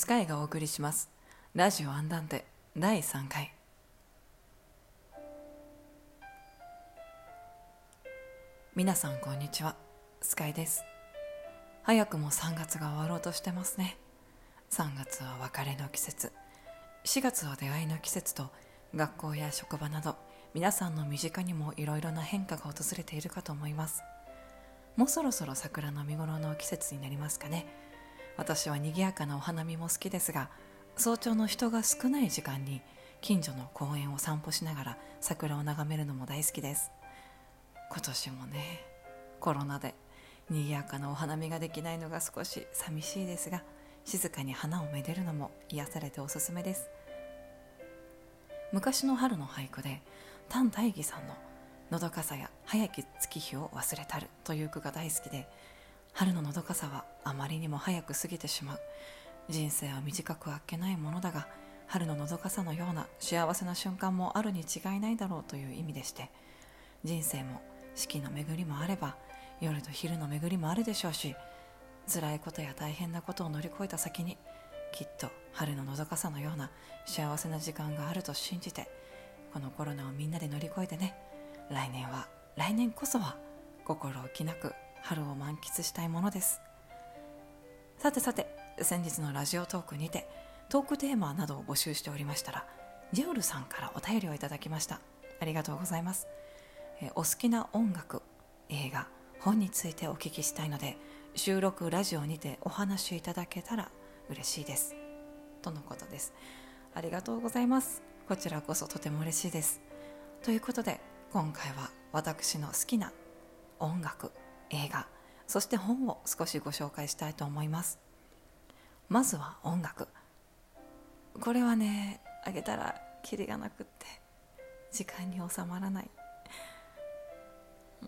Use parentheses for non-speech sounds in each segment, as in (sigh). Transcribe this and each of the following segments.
スカイがお送りします。ラジオアンダンテ。第3回。皆さんこんにちは。スカイです。早くも3月が終わろうとしてますね。3月は別れの季節。4月は出会いの季節と学校や職場など皆さんの身近にもいろいろな変化が訪れているかと思います。もうそろそろ桜の見頃の季節になりますかね。私は賑やかなお花見も好きですが早朝の人が少ない時間に近所の公園を散歩しながら桜を眺めるのも大好きです。今年もねコロナで賑やかなお花見ができないのが少し寂しいですが静かに花をめでるのも癒されておすすめです。昔の春の俳句で丹大義さんの「のどかさや早き月日を忘れたる」という句が大好きで春ののどかさはあまりにも早く過ぎてしまう。人生は短くあっけないものだが春ののどかさのような幸せな瞬間もあるに違いないだろうという意味でして人生も四季の巡りもあれば夜と昼の巡りもあるでしょうし辛いことや大変なことを乗り越えた先にきっと春ののどかさのような幸せな時間があると信じてこのコロナをみんなで乗り越えてね来年は来年こそは心置きなく春を満喫したいものです。さてさて先日のラジオトークにてトークテーマなどを募集しておりましたらジェオルさんからお便りをいただきました。ありがとうございます、えお好きな音楽映画本についてお聞きしたいので収録ラジオにてお話いただけたら嬉しいです。とのことです。ありがとうございます。こちらこそとても嬉しいです。ということで今回は私の好きな音楽映画。そして本を少しご紹介したいと思います。まずは音楽。これはねあげたらキリがなくって時間に収まらない。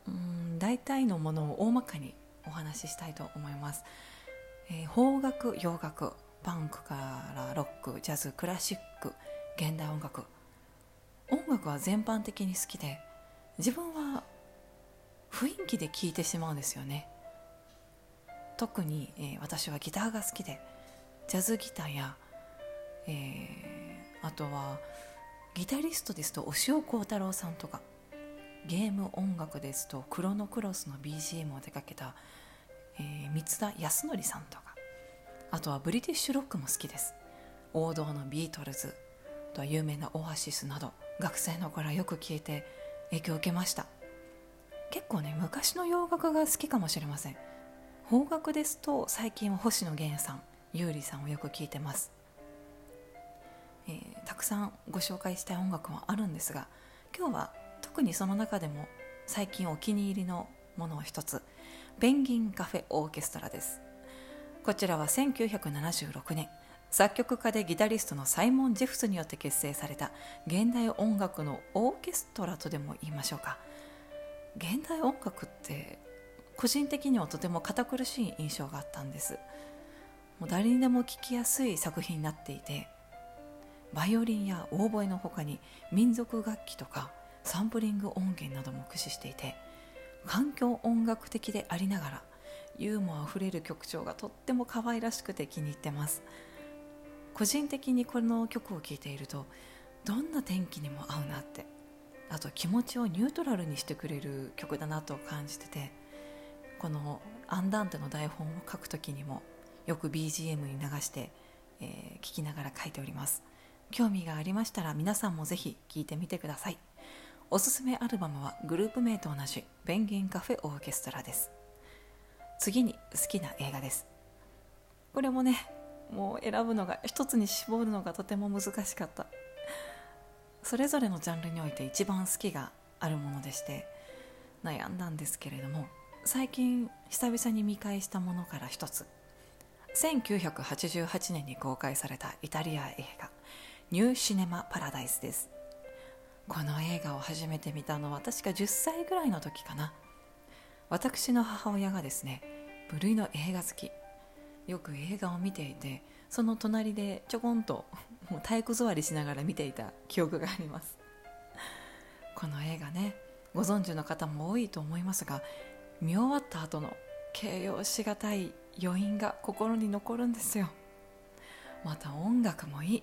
うん大体のものを大まかにお話ししたいと思います、えー、邦楽洋楽パンクからロックジャズクラシック現代音楽。音楽は全般的に好きで自分は雰囲気で聴いてしまうんですよね。特に、えー、私はギターが好きでジャズギターや、えー、あとはギタリストですと押尾幸太郎さんとかゲーム音楽ですとクロノクロスの BGM を手掛けた、えー、三田康則さんとかあとはブリティッシュロックも好きです。王道のビートルズと有名なオアシスなど学生の頃はよく聴いて影響を受けました。結構ね昔の洋楽が好きかもしれません。邦楽ですと最近は星野源さん優里さんをよく聴いてます、えー、たくさんご紹介したい音楽はあるんですが今日は特にその中でも最近お気に入りのものを一つペンギンカフェオーケストラです。こちらは1976年作曲家でギタリストのサイモン・ジェフスによって結成された現代音楽のオーケストラとでも言いましょうか。現代音楽って個人的にはとても堅苦しい印象があったんです。もう誰にでも聴きやすい作品になっていてバイオリンやオーボエの他に民族楽器とかサンプリング音源なども駆使していて環境音楽的でありながらユーモアあふれる曲調がとっても可愛らしくて気に入ってます。個人的にこの曲を聴いているとどんな天気にも合うなってあと気持ちをニュートラルにしてくれる曲だなと感じててこのアンダンテの台本を書く時にもよく BGM に流して、えー、聞きながら書いております。興味がありましたら皆さんもぜひ聴いてみてください。おすすめアルバムはグループ名と同じペンギンカフェオーケストラです。次に好きな映画です。これもねもう選ぶのが一つに絞るのがとても難しかった。それぞれのジャンルにおいて一番好きがあるものでして悩んだんですけれども最近久々に見返したものから一つ。1988年に公開されたイタリア映画「ニューシネマ・パラダイス」です。この映画を初めて見たのは確か10歳ぐらいの時かな。私の母親がですね部類の映画好きよく映画を見ていてその隣でちょこんと (laughs) もう体育座りしながら見ていた記憶があります。この映画ねご存知の方も多いと思いますが見終わった後の形容しがたい余韻が心に残るんですよ。また音楽もいい、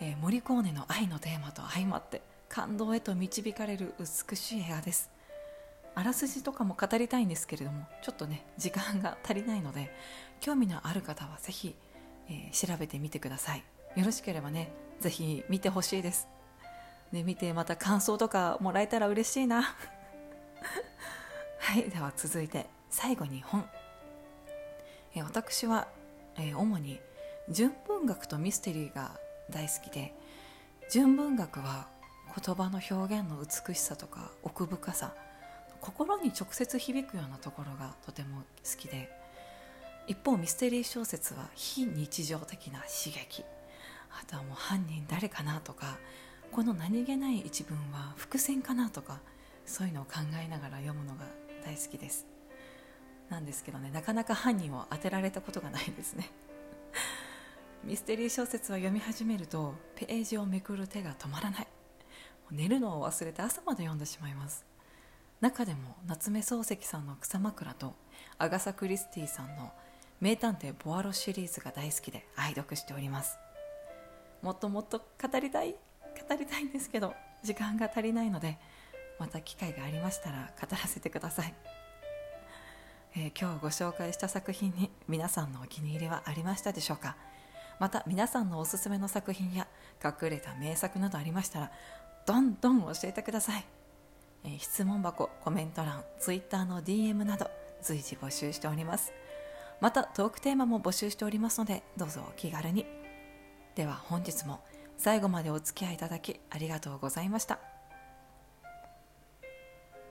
えー、モリコーネの愛のテーマと相まって感動へと導かれる美しい映画です。あらすじとかも語りたいんですけれどもちょっとね時間が足りないので興味のある方はぜひ、えー、調べてみてください。よろしければねぜひ見てほしいです。で見てまた感想とかもらえたら嬉しいな。(laughs) はいでは続いて最後に本、えー、私は、えー、主に純文学とミステリーが大好きで純文学は言葉の表現の美しさとか奥深さ心に直接響くようなところがとても好きで一方ミステリー小説は非日常的な刺激。あとはもう犯人誰かなとかこの何気ない一文は伏線かなとかそういうのを考えながら読むのが大好きです。なんですけどねなかなか犯人を当てられたことがないですね。ミステリー小説は読み始めるとページをめくる手が止まらない。寝るのを忘れて朝まで読んでしまいます。中でも夏目漱石さんの草枕とアガサ・クリスティさんの名探偵ボアロシリーズが大好きで愛読しております。もっともっと語りたい語りたいんですけど時間が足りないのでまた機会がありましたら語らせてください、えー、今日ご紹介した作品に皆さんのお気に入りはありましたでしょうか？また皆さんのおすすめの作品や隠れた名作などありましたらどんどん教えてください、え、質問箱コメント欄ツイッターの DM など随時募集しております。またトークテーマも募集しておりますのでどうぞお気軽に。では本日も最後までお付き合いいただきありがとうございました。